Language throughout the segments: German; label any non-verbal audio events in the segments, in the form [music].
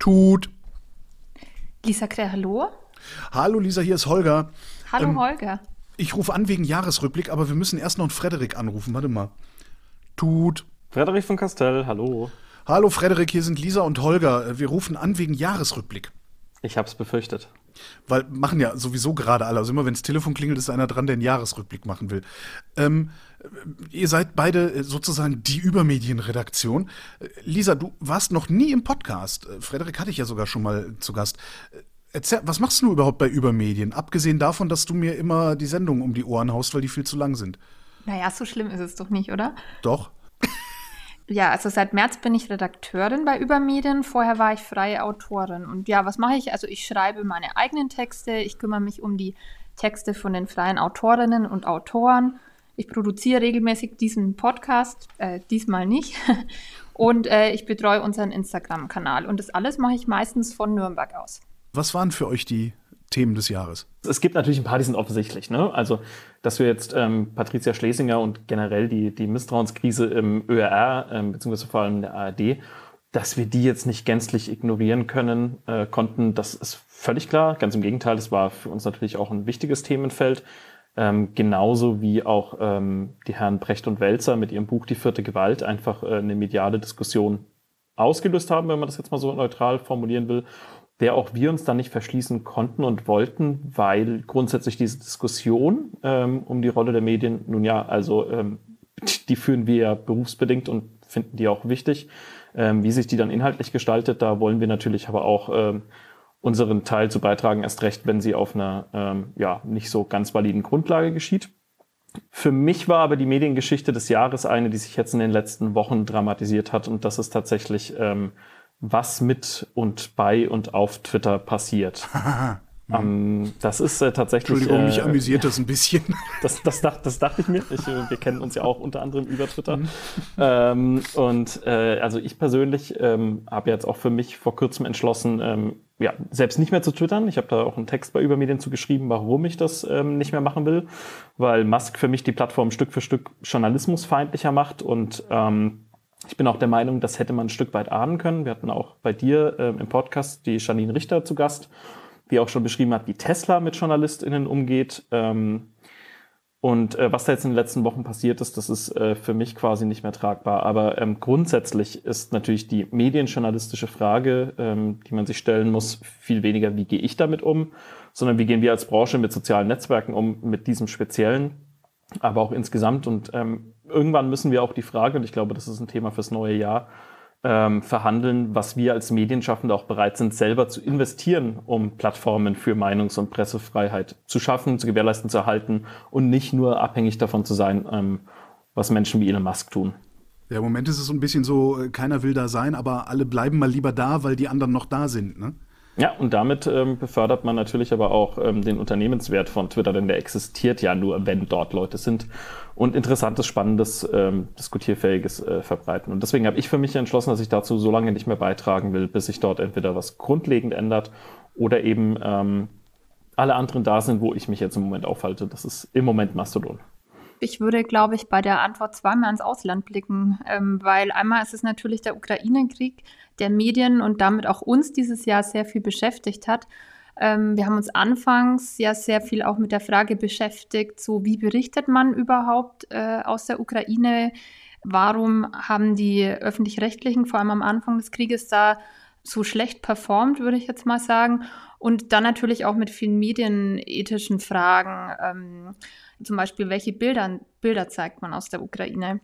Tut. Lisa Kreh, hallo. Hallo Lisa, hier ist Holger. Hallo ähm, Holger. Ich rufe an wegen Jahresrückblick, aber wir müssen erst noch einen Frederik anrufen. Warte mal. Tut. Frederik von Castell, hallo. Hallo Frederik, hier sind Lisa und Holger. Wir rufen an wegen Jahresrückblick. Ich hab's befürchtet. Weil machen ja sowieso gerade alle. Also immer wenn das Telefon klingelt, ist einer dran, der einen Jahresrückblick machen will. Ähm, ihr seid beide sozusagen die Übermedienredaktion. Lisa, du warst noch nie im Podcast. Frederik hatte ich ja sogar schon mal zu Gast. Erzähl, was machst du überhaupt bei Übermedien? Abgesehen davon, dass du mir immer die Sendung um die Ohren haust, weil die viel zu lang sind. Naja, so schlimm ist es doch nicht, oder? Doch. [laughs] Ja, also seit März bin ich Redakteurin bei Übermedien. Vorher war ich freie Autorin. Und ja, was mache ich? Also ich schreibe meine eigenen Texte. Ich kümmere mich um die Texte von den freien Autorinnen und Autoren. Ich produziere regelmäßig diesen Podcast, äh, diesmal nicht. [laughs] Und äh, ich betreue unseren Instagram-Kanal. Und das alles mache ich meistens von Nürnberg aus. Was waren für euch die Themen des Jahres? Es gibt natürlich ein paar, die sind offensichtlich. Ne? Also, dass wir jetzt ähm, Patricia Schlesinger und generell die, die Misstrauenskrise im ÖRR, ähm, beziehungsweise vor allem in der ARD, dass wir die jetzt nicht gänzlich ignorieren können, äh, konnten, das ist völlig klar. Ganz im Gegenteil, es war für uns natürlich auch ein wichtiges Themenfeld. Ähm, genauso wie auch ähm, die Herren Brecht und Welzer mit ihrem Buch Die vierte Gewalt einfach äh, eine mediale Diskussion ausgelöst haben, wenn man das jetzt mal so neutral formulieren will der auch wir uns dann nicht verschließen konnten und wollten, weil grundsätzlich diese Diskussion ähm, um die Rolle der Medien, nun ja, also ähm, die führen wir ja berufsbedingt und finden die auch wichtig. Ähm, wie sich die dann inhaltlich gestaltet, da wollen wir natürlich aber auch ähm, unseren Teil zu beitragen, erst recht, wenn sie auf einer ähm, ja nicht so ganz validen Grundlage geschieht. Für mich war aber die Mediengeschichte des Jahres eine, die sich jetzt in den letzten Wochen dramatisiert hat und das ist tatsächlich ähm, was mit und bei und auf Twitter passiert. [laughs] ähm, das ist äh, tatsächlich. Entschuldigung, mich äh, amüsiert das ein bisschen. [laughs] Das, das, dacht, das dachte ich mir. Ich, äh, wir kennen uns ja auch unter anderem über Twitter. Mhm. Ähm, und äh, also ich persönlich ähm, habe jetzt auch für mich vor kurzem entschlossen, ähm, ja, selbst nicht mehr zu twittern. Ich habe da auch einen Text bei Übermedien zu geschrieben, warum ich das ähm, nicht mehr machen will, weil Musk für mich die Plattform Stück für Stück journalismusfeindlicher macht und ähm, ich bin auch der Meinung, das hätte man ein Stück weit ahnen können. Wir hatten auch bei dir äh, im Podcast die Janine Richter zu Gast, die auch schon beschrieben hat, wie Tesla mit JournalistInnen umgeht. Ähm, und äh, was da jetzt in den letzten Wochen passiert ist, das ist äh, für mich quasi nicht mehr tragbar. Aber ähm, grundsätzlich ist natürlich die medienjournalistische Frage, ähm, die man sich stellen muss, viel weniger, wie gehe ich damit um, sondern wie gehen wir als Branche mit sozialen Netzwerken um, mit diesem speziellen, aber auch insgesamt. Und ähm, irgendwann müssen wir auch die Frage, und ich glaube, das ist ein Thema fürs neue Jahr, ähm, verhandeln, was wir als Medienschaffende auch bereit sind, selber zu investieren, um Plattformen für Meinungs- und Pressefreiheit zu schaffen, zu gewährleisten, zu erhalten und nicht nur abhängig davon zu sein, ähm, was Menschen wie Elon Musk tun. Ja, im Moment ist es so ein bisschen so, äh, keiner will da sein, aber alle bleiben mal lieber da, weil die anderen noch da sind. Ne? Ja, und damit ähm, befördert man natürlich aber auch ähm, den Unternehmenswert von Twitter, denn der existiert ja nur, wenn dort Leute sind und interessantes, spannendes, ähm, diskutierfähiges äh, verbreiten. Und deswegen habe ich für mich entschlossen, dass ich dazu so lange nicht mehr beitragen will, bis sich dort entweder was grundlegend ändert oder eben ähm, alle anderen da sind, wo ich mich jetzt im Moment aufhalte. Das ist im Moment Mastodon. Ich würde, glaube ich, bei der Antwort zweimal ins Ausland blicken, ähm, weil einmal ist es natürlich der Ukraine-Krieg, der Medien und damit auch uns dieses Jahr sehr viel beschäftigt hat. Ähm, wir haben uns anfangs ja sehr viel auch mit der Frage beschäftigt, so wie berichtet man überhaupt äh, aus der Ukraine? Warum haben die öffentlich-rechtlichen, vor allem am Anfang des Krieges, da so schlecht performt, würde ich jetzt mal sagen? Und dann natürlich auch mit vielen medienethischen Fragen. Ähm, zum Beispiel, welche Bilder, Bilder zeigt man aus der Ukraine?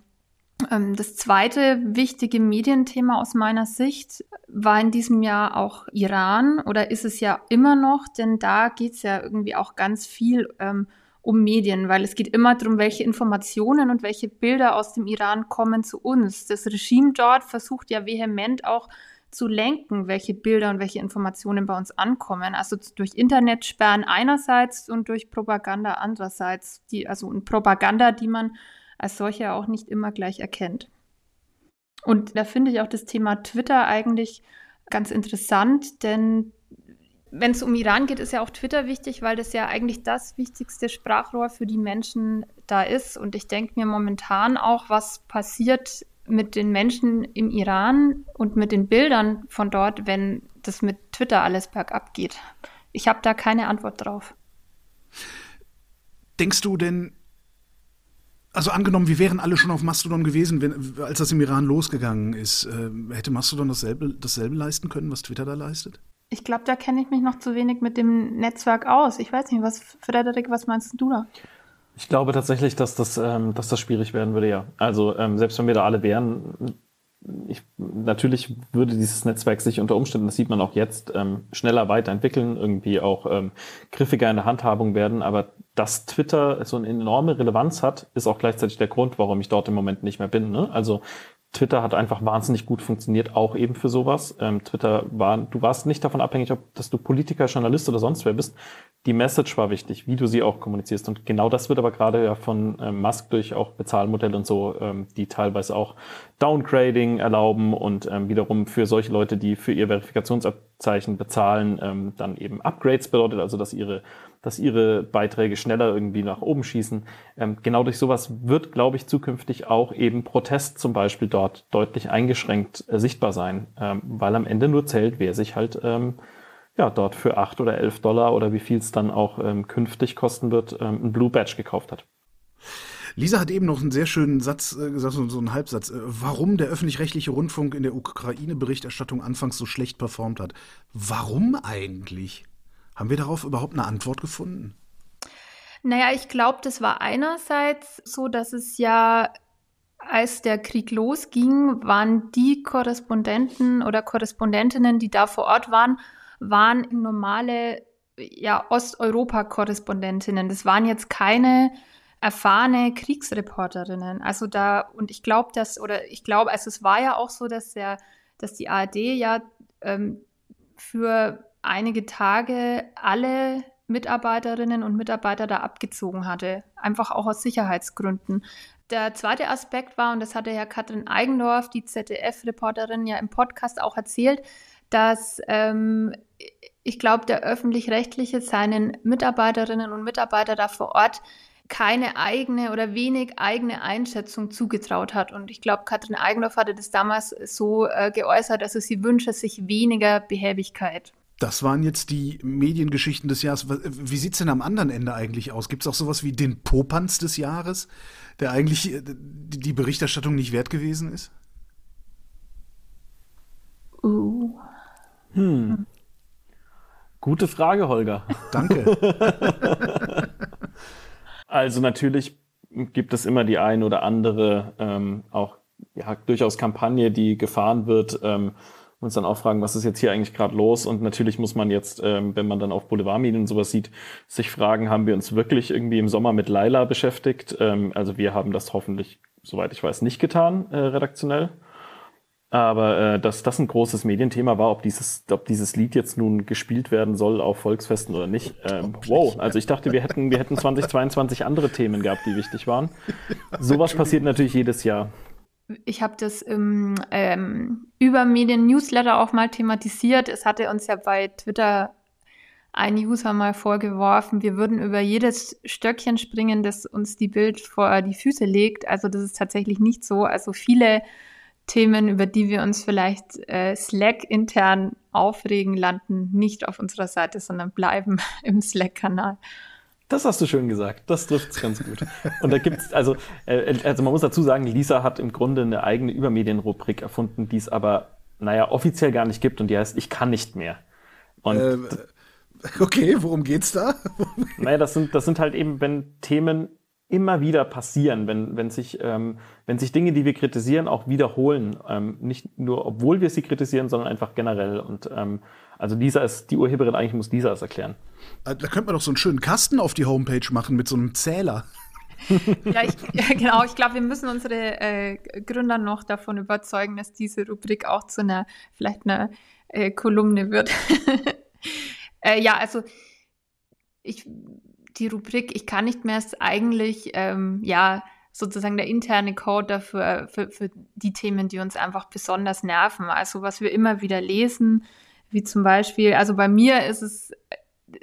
Ähm, das zweite wichtige Medienthema aus meiner Sicht war in diesem Jahr auch Iran oder ist es ja immer noch, denn da geht es ja irgendwie auch ganz viel ähm, um Medien, weil es geht immer darum, welche Informationen und welche Bilder aus dem Iran kommen zu uns. Das Regime dort versucht ja vehement auch zu lenken, welche Bilder und welche Informationen bei uns ankommen. Also durch Internetsperren einerseits und durch Propaganda andererseits. Die, also eine Propaganda, die man als solche auch nicht immer gleich erkennt. Und da finde ich auch das Thema Twitter eigentlich ganz interessant, denn wenn es um Iran geht, ist ja auch Twitter wichtig, weil das ja eigentlich das wichtigste Sprachrohr für die Menschen da ist. Und ich denke mir momentan auch, was passiert mit den Menschen im Iran und mit den Bildern von dort, wenn das mit Twitter alles bergab geht. Ich habe da keine Antwort drauf. Denkst du denn, also angenommen, wir wären alle schon auf Mastodon gewesen, wenn, als das im Iran losgegangen ist, äh, hätte Mastodon dasselbe, dasselbe leisten können, was Twitter da leistet? Ich glaube, da kenne ich mich noch zu wenig mit dem Netzwerk aus. Ich weiß nicht, was, Frederik, was meinst du da? Ich glaube tatsächlich, dass das, ähm, dass das schwierig werden würde, ja. Also ähm, selbst wenn wir da alle wären, ich, natürlich würde dieses Netzwerk sich unter Umständen, das sieht man auch jetzt, ähm, schneller weiterentwickeln, irgendwie auch ähm, griffiger in der Handhabung werden. Aber dass Twitter so eine enorme Relevanz hat, ist auch gleichzeitig der Grund, warum ich dort im Moment nicht mehr bin. Ne? Also Twitter hat einfach wahnsinnig gut funktioniert, auch eben für sowas. Ähm, Twitter war, du warst nicht davon abhängig, ob dass du Politiker, Journalist oder sonst wer bist. Die Message war wichtig, wie du sie auch kommunizierst. Und genau das wird aber gerade ja von ähm, Musk durch auch Bezahlmodelle und so, ähm, die teilweise auch Downgrading erlauben und ähm, wiederum für solche Leute, die für ihr Verifikationsabzeichen bezahlen, ähm, dann eben Upgrades bedeutet, also dass ihre dass ihre Beiträge schneller irgendwie nach oben schießen. Ähm, genau durch sowas wird, glaube ich, zukünftig auch eben Protest zum Beispiel dort deutlich eingeschränkt äh, sichtbar sein, ähm, weil am Ende nur zählt, wer sich halt ähm, ja dort für acht oder elf Dollar oder wie viel es dann auch ähm, künftig kosten wird, ähm, ein Blue Badge gekauft hat. Lisa hat eben noch einen sehr schönen Satz äh, gesagt, so einen Halbsatz. Äh, warum der öffentlich-rechtliche Rundfunk in der Ukraine-Berichterstattung anfangs so schlecht performt hat. Warum eigentlich? Haben wir darauf überhaupt eine Antwort gefunden? Naja, ich glaube, das war einerseits so, dass es ja, als der Krieg losging, waren die Korrespondenten oder Korrespondentinnen, die da vor Ort waren, waren normale ja, Osteuropa-Korrespondentinnen. Das waren jetzt keine erfahrene Kriegsreporterinnen. Also da, und ich glaube, dass, oder ich glaube, also es war ja auch so, dass der, dass die ARD ja ähm, für einige Tage alle Mitarbeiterinnen und Mitarbeiter da abgezogen hatte, einfach auch aus Sicherheitsgründen. Der zweite Aspekt war, und das hatte Herr Katrin Eigendorf, die ZDF-Reporterin, ja im Podcast auch erzählt, dass ähm, ich glaube, der öffentlich-rechtliche seinen Mitarbeiterinnen und Mitarbeitern da vor Ort keine eigene oder wenig eigene Einschätzung zugetraut hat. Und ich glaube, Katrin Eigendorf hatte das damals so äh, geäußert, also sie wünsche sich weniger Behäbigkeit. Das waren jetzt die Mediengeschichten des Jahres. Wie sieht es denn am anderen Ende eigentlich aus? Gibt es auch sowas wie den Popanz des Jahres, der eigentlich äh, die Berichterstattung nicht wert gewesen ist? Uh. Hm. Gute Frage, Holger. Danke. [laughs] also natürlich gibt es immer die ein oder andere ähm, auch ja, durchaus Kampagne, die gefahren wird. Ähm, uns dann auch fragen, was ist jetzt hier eigentlich gerade los? Und natürlich muss man jetzt, ähm, wenn man dann auf Boulevardmedien sowas sieht, sich fragen, haben wir uns wirklich irgendwie im Sommer mit Laila beschäftigt? Ähm, also wir haben das hoffentlich, soweit ich weiß, nicht getan, äh, redaktionell. Aber äh, dass das ein großes Medienthema war, ob dieses, ob dieses Lied jetzt nun gespielt werden soll auf Volksfesten oder nicht. Ähm, wow, also ich dachte, wir hätten, wir hätten [laughs] 2022 andere Themen gehabt, die wichtig waren. Sowas passiert natürlich jedes Jahr ich habe das im ähm, Übermedien-Newsletter auch mal thematisiert. Es hatte uns ja bei Twitter ein User mal vorgeworfen, wir würden über jedes Stöckchen springen, das uns die Bild vor die Füße legt. Also das ist tatsächlich nicht so. Also viele Themen, über die wir uns vielleicht äh, Slack intern aufregen, landen nicht auf unserer Seite, sondern bleiben [laughs] im Slack-Kanal. Das hast du schön gesagt. Das trifft es ganz gut. Und da gibt's also, äh, also man muss dazu sagen, Lisa hat im Grunde eine eigene Übermedienrubrik erfunden, die es aber, naja, offiziell gar nicht gibt und die heißt Ich kann nicht mehr. Und äh, okay, worum geht's da? naja, das sind, das sind halt eben, wenn Themen immer wieder passieren, wenn, wenn, sich, ähm, wenn sich Dinge, die wir kritisieren, auch wiederholen. Ähm, nicht nur, obwohl wir sie kritisieren, sondern einfach generell. Und ähm, also Lisa ist die Urheberin, eigentlich muss Lisa es erklären. Äh, da könnte man doch so einen schönen Kasten auf die Homepage machen mit so einem Zähler. [laughs] ja, ich, ja, genau. Ich glaube, wir müssen unsere äh, Gründer noch davon überzeugen, dass diese Rubrik auch zu einer, vielleicht einer äh, Kolumne wird. [laughs] äh, ja, also ich, die Rubrik Ich kann nicht mehr ist eigentlich, ähm, ja, sozusagen der interne Code dafür, für, für die Themen, die uns einfach besonders nerven. Also was wir immer wieder lesen, wie zum Beispiel, also bei mir ist es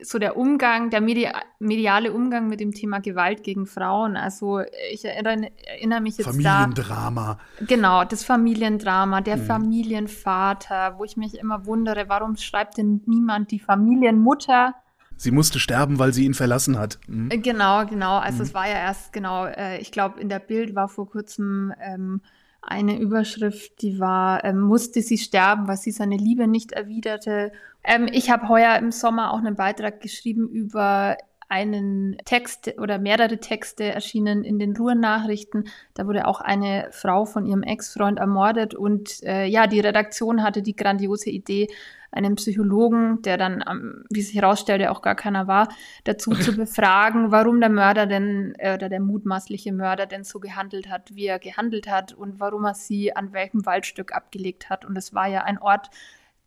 so der Umgang, der Media mediale Umgang mit dem Thema Gewalt gegen Frauen. Also ich erinnere, erinnere mich jetzt Familiendrama. Da, genau, das Familiendrama, der mhm. Familienvater, wo ich mich immer wundere, warum schreibt denn niemand die Familienmutter? Sie musste sterben, weil sie ihn verlassen hat. Mhm. Genau, genau. Also mhm. es war ja erst, genau, äh, ich glaube, in der Bild war vor kurzem ähm, eine Überschrift, die war, ähm, musste sie sterben, weil sie seine Liebe nicht erwiderte. Ähm, ich habe heuer im Sommer auch einen Beitrag geschrieben über einen Text oder mehrere Texte erschienen in den Ruhrnachrichten. Da wurde auch eine Frau von ihrem Ex-Freund ermordet und äh, ja, die Redaktion hatte die grandiose Idee, einen Psychologen, der dann, wie sich herausstellte, auch gar keiner war, dazu zu [laughs] befragen, warum der Mörder denn äh, oder der mutmaßliche Mörder denn so gehandelt hat, wie er gehandelt hat und warum er sie an welchem Waldstück abgelegt hat. Und es war ja ein Ort,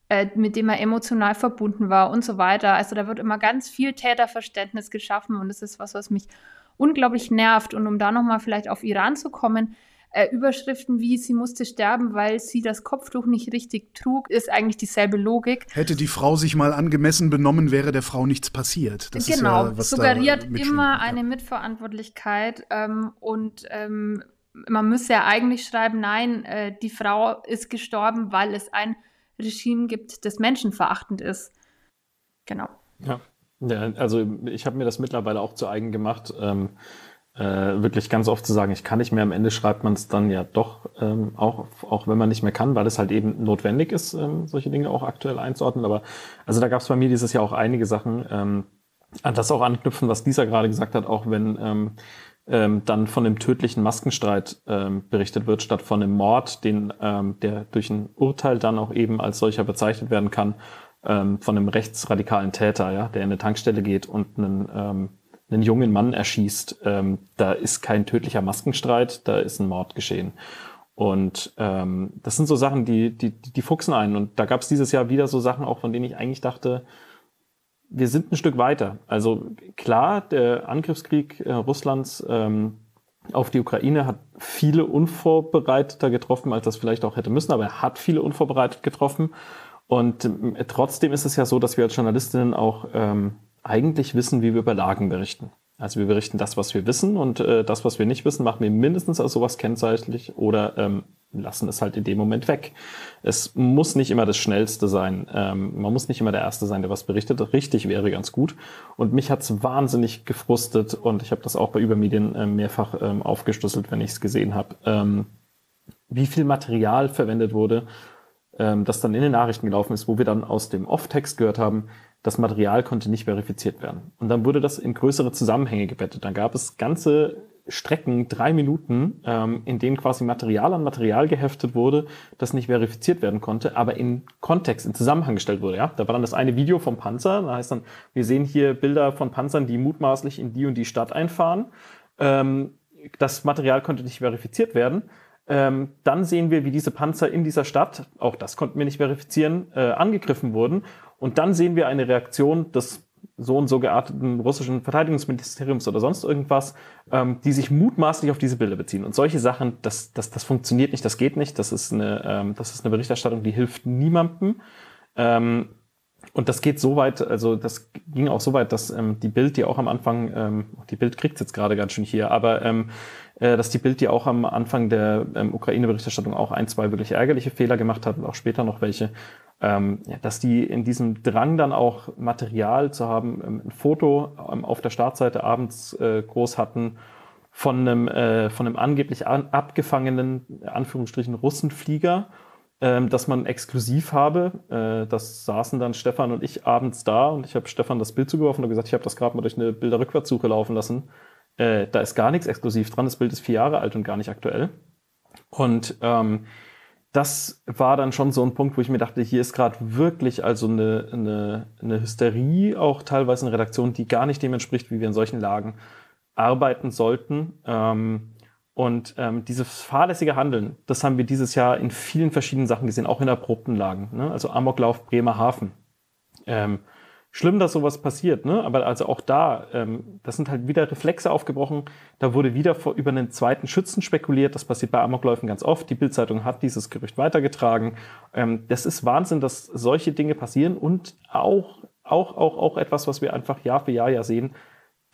äh, mit dem er emotional verbunden war und so weiter. Also da wird immer ganz viel Täterverständnis geschaffen und das ist was, was mich unglaublich nervt. Und um da nochmal vielleicht auf Iran zu kommen, äh, Überschriften wie sie musste sterben, weil sie das Kopftuch nicht richtig trug, ist eigentlich dieselbe Logik. Hätte die Frau sich mal angemessen benommen, wäre der Frau nichts passiert. Das genau, ja, suggeriert immer eine Mitverantwortlichkeit ähm, und ähm, man müsste ja eigentlich schreiben, nein, äh, die Frau ist gestorben, weil es ein Regime gibt, das menschenverachtend ist. Genau. Ja, ja also ich habe mir das mittlerweile auch zu eigen gemacht. Ähm, äh, wirklich ganz oft zu sagen, ich kann nicht mehr, am Ende schreibt man es dann ja doch, ähm, auch, auch wenn man nicht mehr kann, weil es halt eben notwendig ist, ähm, solche Dinge auch aktuell einzuordnen. Aber also da gab es bei mir dieses Jahr auch einige Sachen, ähm, an das auch anknüpfen, was Lisa gerade gesagt hat, auch wenn ähm, ähm, dann von dem tödlichen Maskenstreit ähm, berichtet wird, statt von einem Mord, den, ähm, der durch ein Urteil dann auch eben als solcher bezeichnet werden kann, ähm, von einem rechtsradikalen Täter, ja, der in eine Tankstelle geht und einen, ähm, einen jungen Mann erschießt. Ähm, da ist kein tödlicher Maskenstreit, da ist ein Mord geschehen. Und ähm, das sind so Sachen, die, die, die fuchsen ein. Und da gab es dieses Jahr wieder so Sachen auch, von denen ich eigentlich dachte, wir sind ein Stück weiter. Also klar, der Angriffskrieg äh, Russlands ähm, auf die Ukraine hat viele unvorbereiteter getroffen, als das vielleicht auch hätte müssen, aber er hat viele unvorbereitet getroffen. Und äh, trotzdem ist es ja so, dass wir als Journalistinnen auch ähm, eigentlich wissen, wie wir über Lagen berichten. Also wir berichten das, was wir wissen und äh, das, was wir nicht wissen, machen wir mindestens als sowas kennzeitlich oder ähm, lassen es halt in dem Moment weg. Es muss nicht immer das Schnellste sein. Ähm, man muss nicht immer der Erste sein, der was berichtet. Richtig wäre ganz gut. Und mich hat's wahnsinnig gefrustet und ich habe das auch bei Übermedien äh, mehrfach ähm, aufgeschlüsselt, wenn ich es gesehen habe, ähm, wie viel Material verwendet wurde, ähm, das dann in den Nachrichten gelaufen ist, wo wir dann aus dem Off-Text gehört haben, das Material konnte nicht verifiziert werden. Und dann wurde das in größere Zusammenhänge gebettet. Dann gab es ganze Strecken, drei Minuten, ähm, in denen quasi Material an Material geheftet wurde, das nicht verifiziert werden konnte, aber in Kontext, in Zusammenhang gestellt wurde. Ja, da war dann das eine Video vom Panzer. Da heißt dann, wir sehen hier Bilder von Panzern, die mutmaßlich in die und die Stadt einfahren. Ähm, das Material konnte nicht verifiziert werden. Ähm, dann sehen wir, wie diese Panzer in dieser Stadt, auch das konnten wir nicht verifizieren, äh, angegriffen wurden. Und dann sehen wir eine Reaktion des so und so gearteten russischen Verteidigungsministeriums oder sonst irgendwas, ähm, die sich mutmaßlich auf diese Bilder beziehen. Und solche Sachen, das, das, das funktioniert nicht, das geht nicht. Das ist eine, ähm, das ist eine Berichterstattung, die hilft niemandem. Ähm, und das geht so weit, also das ging auch so weit, dass ähm, die Bild, die auch am Anfang, ähm, die Bild kriegt jetzt gerade ganz schön hier, aber ähm, äh, dass die Bild, die auch am Anfang der ähm, Ukraine-Berichterstattung auch ein, zwei wirklich ärgerliche Fehler gemacht hat und auch später noch welche, ähm, ja, dass die in diesem Drang dann auch Material zu haben, ähm, ein Foto ähm, auf der Startseite abends äh, groß hatten von einem, äh, von einem angeblich an, abgefangenen, Anführungsstrichen, Russenflieger, ähm, dass man exklusiv habe. Äh, das saßen dann Stefan und ich abends da und ich habe Stefan das Bild zugeworfen und gesagt, ich habe das gerade mal durch eine Bilderrückwärtssuche laufen lassen. Äh, da ist gar nichts exklusiv dran. Das Bild ist vier Jahre alt und gar nicht aktuell. Und ähm, das war dann schon so ein Punkt, wo ich mir dachte, hier ist gerade wirklich also eine, eine, eine Hysterie, auch teilweise eine Redaktion, die gar nicht dem entspricht, wie wir in solchen Lagen arbeiten sollten. Ähm, und ähm, dieses fahrlässige Handeln, das haben wir dieses Jahr in vielen verschiedenen Sachen gesehen, auch in erprobten Lagen. Ne? Also Amoklauf Bremerhaven. Ähm, schlimm, dass sowas passiert, ne? Aber also auch da, ähm, das sind halt wieder Reflexe aufgebrochen. Da wurde wieder vor, über einen zweiten Schützen spekuliert. Das passiert bei Amokläufen ganz oft. Die Bildzeitung hat dieses Gerücht weitergetragen. Ähm, das ist Wahnsinn, dass solche Dinge passieren und auch auch, auch, auch etwas, was wir einfach Jahr für Jahr ja sehen,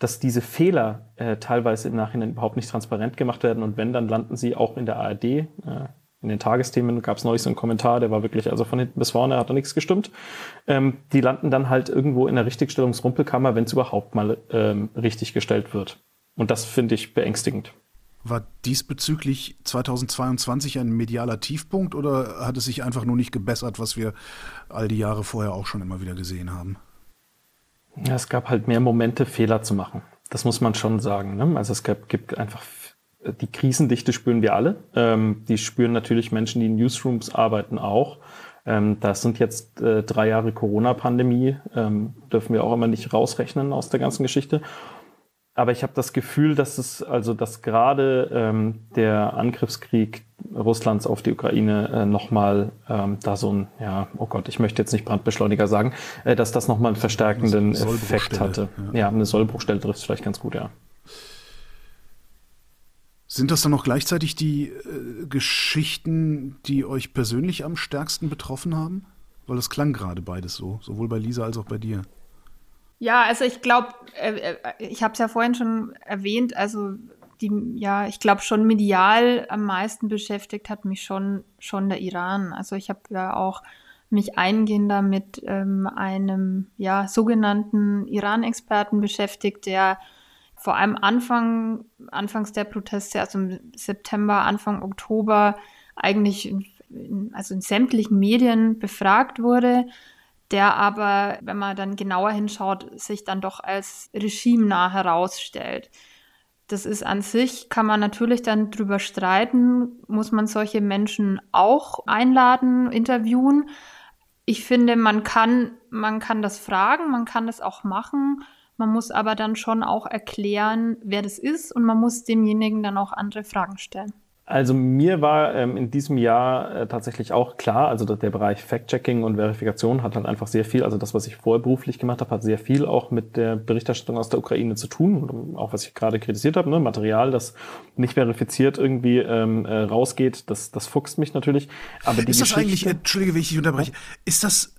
dass diese Fehler äh, teilweise im Nachhinein überhaupt nicht transparent gemacht werden und wenn, dann landen sie auch in der ARD. Äh, in den Tagesthemen gab es neulich so einen Kommentar, der war wirklich, also von hinten bis vorne hat da nichts gestimmt. Ähm, die landen dann halt irgendwo in der Richtigstellungsrumpelkammer, wenn es überhaupt mal ähm, richtig gestellt wird. Und das finde ich beängstigend. War diesbezüglich 2022 ein medialer Tiefpunkt oder hat es sich einfach nur nicht gebessert, was wir all die Jahre vorher auch schon immer wieder gesehen haben? Ja, es gab halt mehr Momente, Fehler zu machen. Das muss man schon sagen. Ne? Also es gab, gibt einfach die Krisendichte spüren wir alle. Ähm, die spüren natürlich Menschen, die in Newsrooms arbeiten, auch. Ähm, das sind jetzt äh, drei Jahre Corona-Pandemie, ähm, dürfen wir auch immer nicht rausrechnen aus der ganzen Geschichte. Aber ich habe das Gefühl, dass es also, dass gerade ähm, der Angriffskrieg Russlands auf die Ukraine äh, nochmal ähm, da so ein, ja, oh Gott, ich möchte jetzt nicht Brandbeschleuniger sagen, äh, dass das nochmal einen verstärkenden Effekt hatte. Ja. ja, eine Sollbruchstelle trifft es vielleicht ganz gut, ja. Sind das dann auch gleichzeitig die äh, Geschichten, die euch persönlich am stärksten betroffen haben? Weil das klang gerade beides so, sowohl bei Lisa als auch bei dir. Ja, also ich glaube, äh, äh, ich habe es ja vorhin schon erwähnt, also die, ja, ich glaube schon medial am meisten beschäftigt hat mich schon, schon der Iran. Also ich habe ja auch mich eingehender mit ähm, einem ja, sogenannten Iran-Experten beschäftigt, der vor allem Anfang, anfangs der Proteste, also im September, Anfang Oktober, eigentlich in, also in sämtlichen Medien befragt wurde der aber, wenn man dann genauer hinschaut, sich dann doch als regimenah herausstellt. Das ist an sich, kann man natürlich dann drüber streiten, muss man solche Menschen auch einladen, interviewen. Ich finde, man kann, man kann das fragen, man kann das auch machen. Man muss aber dann schon auch erklären, wer das ist und man muss demjenigen dann auch andere Fragen stellen. Also mir war ähm, in diesem Jahr äh, tatsächlich auch klar, also der Bereich Fact-Checking und Verifikation hat halt einfach sehr viel, also das, was ich vorher beruflich gemacht habe, hat sehr viel auch mit der Berichterstattung aus der Ukraine zu tun. Auch was ich gerade kritisiert habe, ne? Material, das nicht verifiziert irgendwie ähm, äh, rausgeht, das, das fuchst mich natürlich. Aber die ist das eigentlich, entschuldige, wenn ich dich unterbreche, ist das,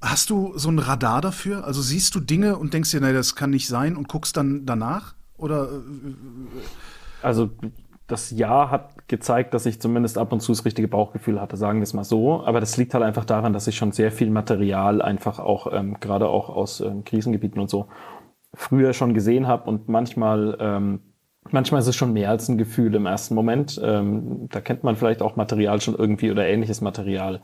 hast du so ein Radar dafür? Also siehst du Dinge und denkst dir, nein, das kann nicht sein und guckst dann danach? Oder? Äh, also das Jahr hat gezeigt, dass ich zumindest ab und zu das richtige Bauchgefühl hatte, sagen wir es mal so. Aber das liegt halt einfach daran, dass ich schon sehr viel Material einfach auch, ähm, gerade auch aus ähm, Krisengebieten und so, früher schon gesehen habe und manchmal, ähm, manchmal ist es schon mehr als ein Gefühl im ersten Moment. Ähm, da kennt man vielleicht auch Material schon irgendwie oder ähnliches Material.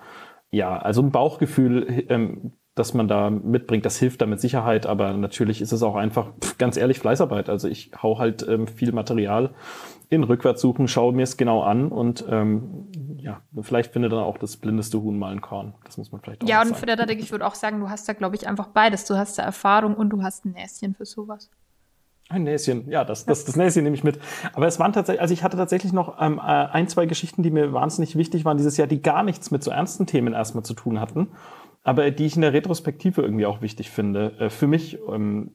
Ja, also ein Bauchgefühl, ähm, dass man da mitbringt, das hilft da mit Sicherheit, aber natürlich ist es auch einfach, pff, ganz ehrlich, Fleißarbeit. Also ich hau halt ähm, viel Material in Rückwärtssuchen, schaue mir es genau an und ähm, ja, vielleicht findet dann auch das blindeste Huhn mal ein Korn. Das muss man vielleicht auch Ja, und für der ich würde auch sagen, du hast da, glaube ich, einfach beides. Du hast da Erfahrung und du hast ein Näschen für sowas. Ein Näschen, ja, das, das, das Näschen nehme ich mit. Aber es waren tatsächlich, also ich hatte tatsächlich noch ähm, äh, ein, zwei Geschichten, die mir wahnsinnig wichtig waren dieses Jahr, die gar nichts mit so ernsten Themen erstmal zu tun hatten, aber die ich in der Retrospektive irgendwie auch wichtig finde. Äh, für mich, ähm,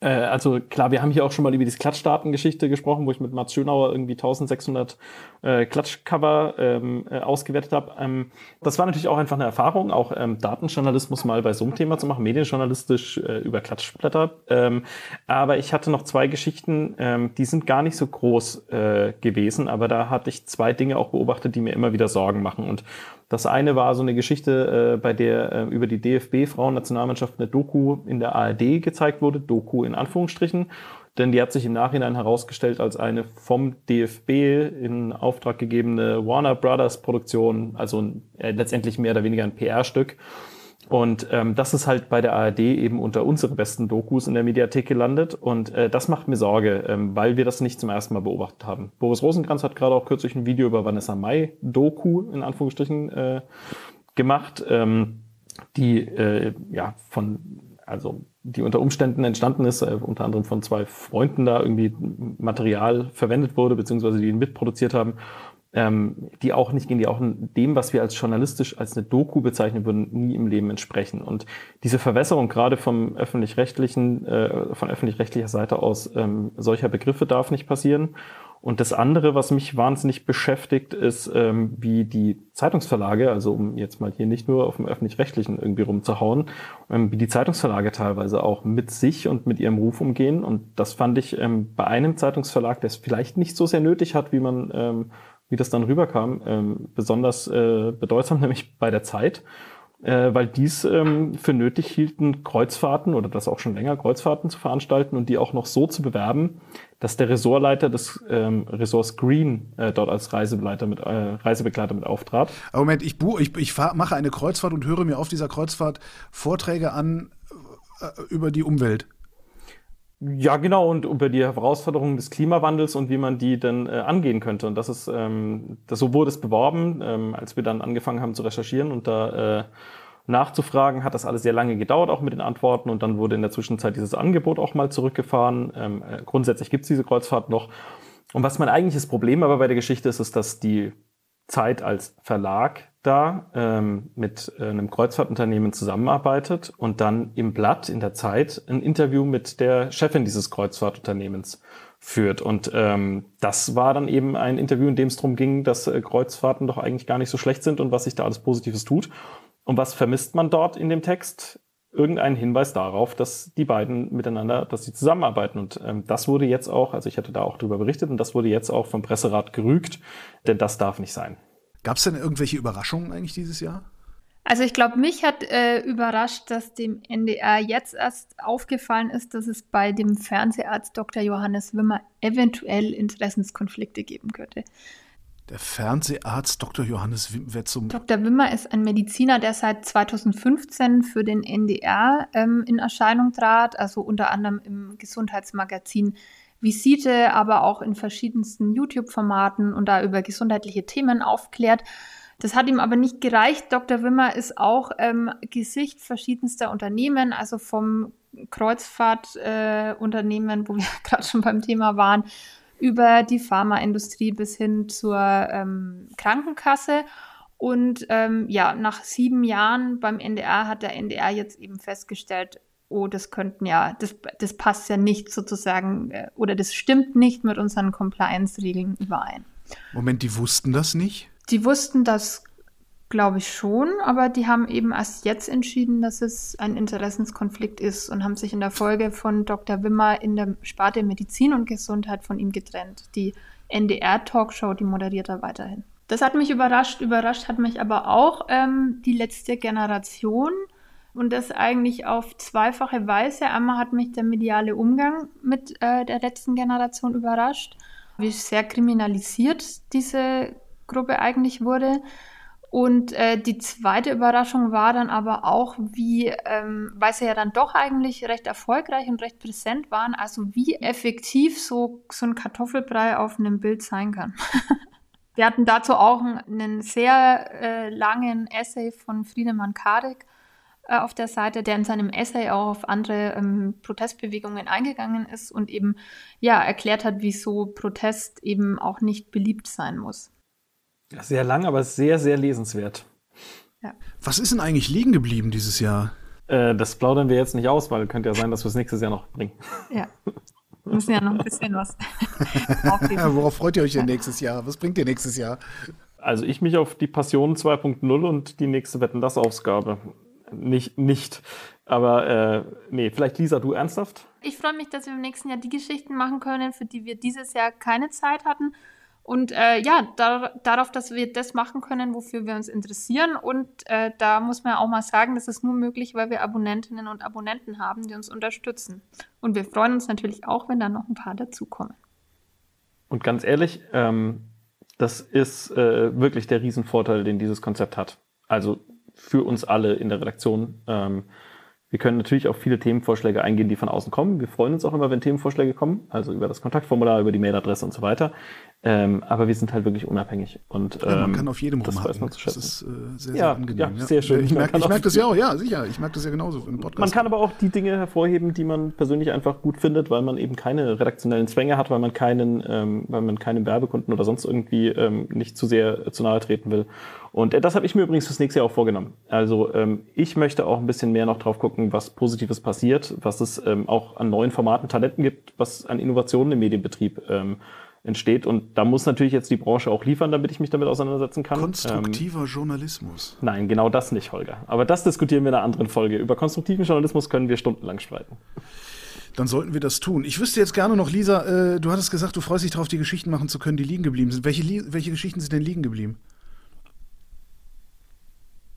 äh, also klar, wir haben hier auch schon mal über diese Klatschdatengeschichte gesprochen, wo ich mit Mats Schönauer irgendwie 1600 äh, Klatschcover ähm, äh, ausgewertet habe. Ähm, das war natürlich auch einfach eine Erfahrung, auch ähm, Datenjournalismus mal bei so einem Thema zu machen, medienjournalistisch äh, über Klatschblätter. Ähm, aber ich hatte noch zwei Geschichten, ähm, die sind gar nicht so groß äh, gewesen, aber da hatte ich zwei Dinge auch beobachtet, die mir immer wieder Sorgen machen. Und das eine war so eine Geschichte, äh, bei der äh, über die DFB-Frauennationalmannschaft eine Doku in der ARD gezeigt wurde, Doku in Anführungsstrichen, denn die hat sich im Nachhinein herausgestellt als eine vom DFB in Auftrag gegebene Warner Brothers Produktion, also äh, letztendlich mehr oder weniger ein PR-Stück. Und ähm, das ist halt bei der ARD eben unter unsere besten Dokus in der Mediathek gelandet. Und äh, das macht mir Sorge, ähm, weil wir das nicht zum ersten Mal beobachtet haben. Boris Rosenkranz hat gerade auch kürzlich ein Video über Vanessa Mai Doku in Anführungsstrichen äh, gemacht, ähm, die äh, ja von also die unter Umständen entstanden ist, äh, unter anderem von zwei Freunden da irgendwie Material verwendet wurde, beziehungsweise die ihn mitproduziert haben ähm, die auch nicht gehen, die auch dem, was wir als journalistisch als eine Doku bezeichnen würden, nie im Leben entsprechen. Und diese Verwässerung gerade vom öffentlich-rechtlichen, äh, von öffentlich-rechtlicher Seite aus ähm, solcher Begriffe darf nicht passieren. Und das andere, was mich wahnsinnig beschäftigt, ist, ähm, wie die Zeitungsverlage, also um jetzt mal hier nicht nur auf dem öffentlich-rechtlichen irgendwie rumzuhauen, ähm, wie die Zeitungsverlage teilweise auch mit sich und mit ihrem Ruf umgehen. Und das fand ich ähm, bei einem Zeitungsverlag, der es vielleicht nicht so sehr nötig hat, wie man, ähm, wie das dann rüberkam, ähm, besonders äh, bedeutsam, [laughs] nämlich bei der Zeit äh, weil dies ähm, für nötig hielten, Kreuzfahrten oder das auch schon länger, Kreuzfahrten zu veranstalten und die auch noch so zu bewerben, dass der Ressortleiter des ähm, Ressorts Green äh, dort als Reisebegleiter mit, äh, Reisebegleiter mit auftrat. Aber Moment, ich, ich, ich fahr, mache eine Kreuzfahrt und höre mir auf dieser Kreuzfahrt Vorträge an äh, über die Umwelt. Ja, genau, und über die Herausforderungen des Klimawandels und wie man die denn äh, angehen könnte. Und das ist, ähm, das, so wurde es beworben, ähm, als wir dann angefangen haben zu recherchieren und da äh, nachzufragen, hat das alles sehr lange gedauert, auch mit den Antworten. Und dann wurde in der Zwischenzeit dieses Angebot auch mal zurückgefahren. Ähm, äh, grundsätzlich gibt es diese Kreuzfahrt noch. Und was mein eigentliches Problem aber bei der Geschichte ist, ist, dass die Zeit als Verlag da ähm, mit äh, einem Kreuzfahrtunternehmen zusammenarbeitet und dann im Blatt, in der Zeit, ein Interview mit der Chefin dieses Kreuzfahrtunternehmens führt. Und ähm, das war dann eben ein Interview, in dem es darum ging, dass äh, Kreuzfahrten doch eigentlich gar nicht so schlecht sind und was sich da alles Positives tut. Und was vermisst man dort in dem Text? Irgendeinen Hinweis darauf, dass die beiden miteinander, dass sie zusammenarbeiten. Und ähm, das wurde jetzt auch, also ich hatte da auch drüber berichtet, und das wurde jetzt auch vom Presserat gerügt, denn das darf nicht sein. Gab es denn irgendwelche Überraschungen eigentlich dieses Jahr? Also ich glaube, mich hat äh, überrascht, dass dem NDR jetzt erst aufgefallen ist, dass es bei dem Fernseharzt Dr. Johannes Wimmer eventuell Interessenskonflikte geben könnte. Der Fernseharzt Dr. Johannes Wimmer zum Dr. Wimmer ist ein Mediziner, der seit 2015 für den NDR ähm, in Erscheinung trat, also unter anderem im Gesundheitsmagazin Visite, aber auch in verschiedensten YouTube-Formaten und da über gesundheitliche Themen aufklärt. Das hat ihm aber nicht gereicht. Dr. Wimmer ist auch ähm, Gesicht verschiedenster Unternehmen, also vom Kreuzfahrtunternehmen, äh, wo wir [laughs] gerade schon beim Thema waren, über die Pharmaindustrie bis hin zur ähm, Krankenkasse. Und ähm, ja, nach sieben Jahren beim NDR hat der NDR jetzt eben festgestellt, oh, das könnten ja, das, das passt ja nicht sozusagen äh, oder das stimmt nicht mit unseren Compliance-Regeln überein. Moment, die wussten das nicht? Die wussten das, glaube ich, schon, aber die haben eben erst jetzt entschieden, dass es ein Interessenskonflikt ist und haben sich in der Folge von Dr. Wimmer in der Sparte Medizin und Gesundheit von ihm getrennt. Die NDR-Talkshow, die moderiert er weiterhin. Das hat mich überrascht. Überrascht hat mich aber auch ähm, die letzte Generation und das eigentlich auf zweifache Weise. Einmal hat mich der mediale Umgang mit äh, der letzten Generation überrascht, wie sehr kriminalisiert diese Gruppe eigentlich wurde. Und äh, die zweite Überraschung war dann aber auch, wie, ähm, weil sie ja dann doch eigentlich recht erfolgreich und recht präsent waren, also wie effektiv so, so ein Kartoffelbrei auf einem Bild sein kann. [laughs] Wir hatten dazu auch einen sehr äh, langen Essay von Friedemann Karik äh, auf der Seite, der in seinem Essay auch auf andere ähm, Protestbewegungen eingegangen ist und eben ja erklärt hat, wieso Protest eben auch nicht beliebt sein muss. Sehr lang, aber sehr, sehr lesenswert. Ja. Was ist denn eigentlich liegen geblieben dieses Jahr? Äh, das plaudern wir jetzt nicht aus, weil könnte ja sein, dass wir es nächstes Jahr noch bringen. [laughs] Ja. Wir müssen ja noch ein bisschen was [laughs] Worauf freut ihr euch denn nächstes Jahr? Was bringt ihr nächstes Jahr? Also ich mich auf die Passion 2.0 und die nächste Wetten das Ausgabe nicht, nicht. Aber äh, nee, vielleicht Lisa, du ernsthaft? Ich freue mich, dass wir im nächsten Jahr die Geschichten machen können, für die wir dieses Jahr keine Zeit hatten. Und äh, ja, da, darauf, dass wir das machen können, wofür wir uns interessieren. Und äh, da muss man auch mal sagen, das ist nur möglich, weil wir Abonnentinnen und Abonnenten haben, die uns unterstützen. Und wir freuen uns natürlich auch, wenn da noch ein paar dazukommen. Und ganz ehrlich, ähm, das ist äh, wirklich der Riesenvorteil, den dieses Konzept hat. Also für uns alle in der Redaktion. Ähm, wir können natürlich auf viele Themenvorschläge eingehen, die von außen kommen. Wir freuen uns auch immer, wenn Themenvorschläge kommen, also über das Kontaktformular, über die Mailadresse und so weiter. Ähm, aber wir sind halt wirklich unabhängig. Und, ähm, ja, man kann auf jedem das rumhacken. Das ist äh, sehr, sehr ja, angenehm. Ja, sehr schön. Ich merke merk das ja auch, ja, sicher. Ich merke das ja genauso im Podcast. Man kann aber auch die Dinge hervorheben, die man persönlich einfach gut findet, weil man eben keine redaktionellen Zwänge hat, weil man keinen, ähm, weil man keinem Werbekunden oder sonst irgendwie ähm, nicht zu sehr zu nahe treten will. Und äh, das habe ich mir übrigens fürs nächste Jahr auch vorgenommen. Also ähm, ich möchte auch ein bisschen mehr noch drauf gucken, was Positives passiert, was es ähm, auch an neuen Formaten, Talenten gibt, was an Innovationen im Medienbetrieb ähm, entsteht. Und da muss natürlich jetzt die Branche auch liefern, damit ich mich damit auseinandersetzen kann. Konstruktiver ähm, Journalismus. Nein, genau das nicht, Holger. Aber das diskutieren wir in einer anderen Folge. Über konstruktiven Journalismus können wir stundenlang streiten. Dann sollten wir das tun. Ich wüsste jetzt gerne noch, Lisa, äh, du hattest gesagt, du freust dich darauf, die Geschichten machen zu können, die liegen geblieben sind. Welche, welche Geschichten sind denn liegen geblieben?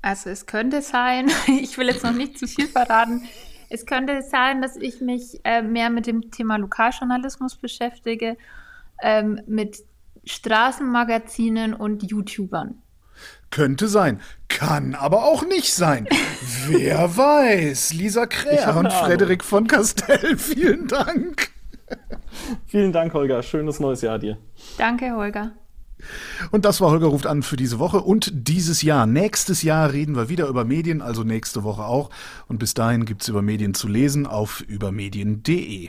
Also es könnte sein, [laughs] ich will jetzt noch nicht zu viel verraten, es könnte sein, dass ich mich äh, mehr mit dem Thema Lokaljournalismus beschäftige, ähm, mit Straßenmagazinen und YouTubern. Könnte sein. Kann aber auch nicht sein. Wer [laughs] weiß? Lisa Kräher und Frederik von Castell, [laughs] vielen Dank. vielen Dank, Holger. Schönes neues Jahr dir. Danke, Holger. Und das war Holger ruft an für diese Woche und dieses Jahr. Nächstes Jahr reden wir wieder über Medien, also nächste Woche auch. Und bis dahin gibt es über Medien zu lesen auf übermedien.de.